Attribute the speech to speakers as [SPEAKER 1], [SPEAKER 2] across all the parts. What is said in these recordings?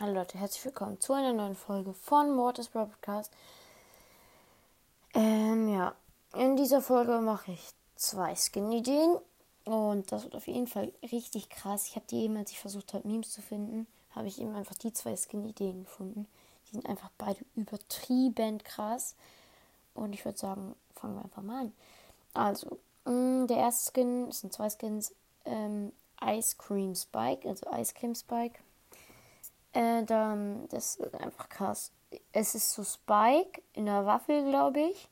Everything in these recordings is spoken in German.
[SPEAKER 1] Hallo Leute, herzlich willkommen zu einer neuen Folge von Mortis Podcast. Ähm, ja, in dieser Folge mache ich zwei Skin-Ideen und das wird auf jeden Fall richtig krass. Ich habe die eben, als ich versucht habe, Memes zu finden, habe ich eben einfach die zwei Skin-Ideen gefunden. Die sind einfach beide übertrieben krass und ich würde sagen, fangen wir einfach mal an. Also, mh, mm, der erste Skin, es sind zwei Skins, ähm, Ice Cream Spike, also Ice Cream Spike äh, dann, das ist einfach krass. Es ist so Spike in einer Waffel, glaube ich.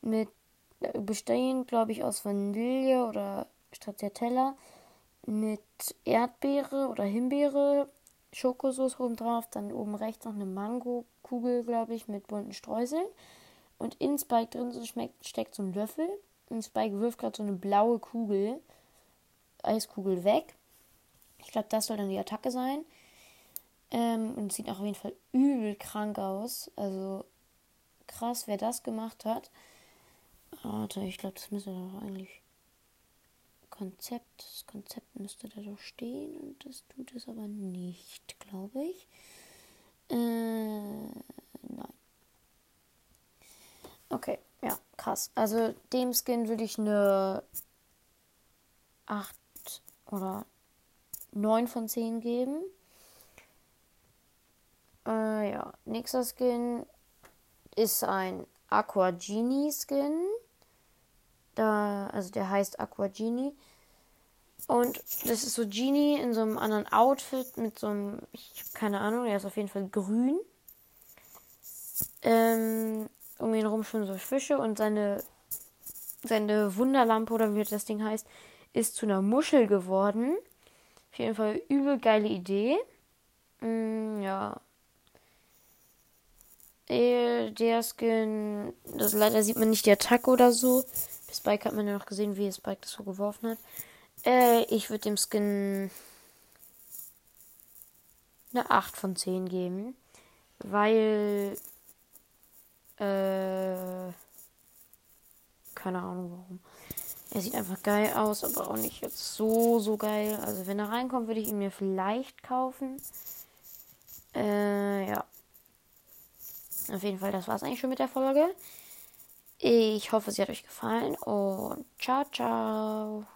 [SPEAKER 1] Mit bestehend, glaube ich, aus Vanille oder Stracciatella. Mit Erdbeere oder Himbeere. Schokosauce oben drauf. Dann oben rechts noch eine Mango-Kugel, glaube ich, mit bunten Streuseln. Und in Spike drin so schmeckt, steckt so ein Löffel. Und Spike wirft gerade so eine blaue Kugel, Eiskugel weg. Ich glaube, das soll dann die Attacke sein. Ähm, und sieht auch auf jeden Fall übel krank aus. Also krass, wer das gemacht hat. Warte, ich glaube, das müsste doch eigentlich. Konzept. Das Konzept müsste da doch stehen und das tut es aber nicht, glaube ich. Äh, nein. Okay, ja, krass. Also dem Skin würde ich eine 8 oder 9 von 10 geben. Äh, ja, nächster Skin ist ein Aqua Genie Skin. Da, also der heißt Aqua Genie. Und das ist so Genie in so einem anderen Outfit mit so einem, ich habe keine Ahnung, der ist auf jeden Fall grün. Ähm, um ihn herum schwimmen so Fische und seine, seine Wunderlampe oder wie das Ding heißt, ist zu einer Muschel geworden. Auf jeden Fall übel geile Idee. Mm, ja, der Skin, das leider sieht man nicht die Attacke oder so. Bei Spike hat man ja noch gesehen, wie Spike das so geworfen hat. Äh, ich würde dem Skin eine 8 von 10 geben. Weil. Äh. Keine Ahnung warum. Er sieht einfach geil aus, aber auch nicht jetzt so, so geil. Also, wenn er reinkommt, würde ich ihn mir vielleicht kaufen. Äh, ja. Auf jeden Fall, das war es eigentlich schon mit der Folge. Ich hoffe, sie hat euch gefallen und ciao, ciao.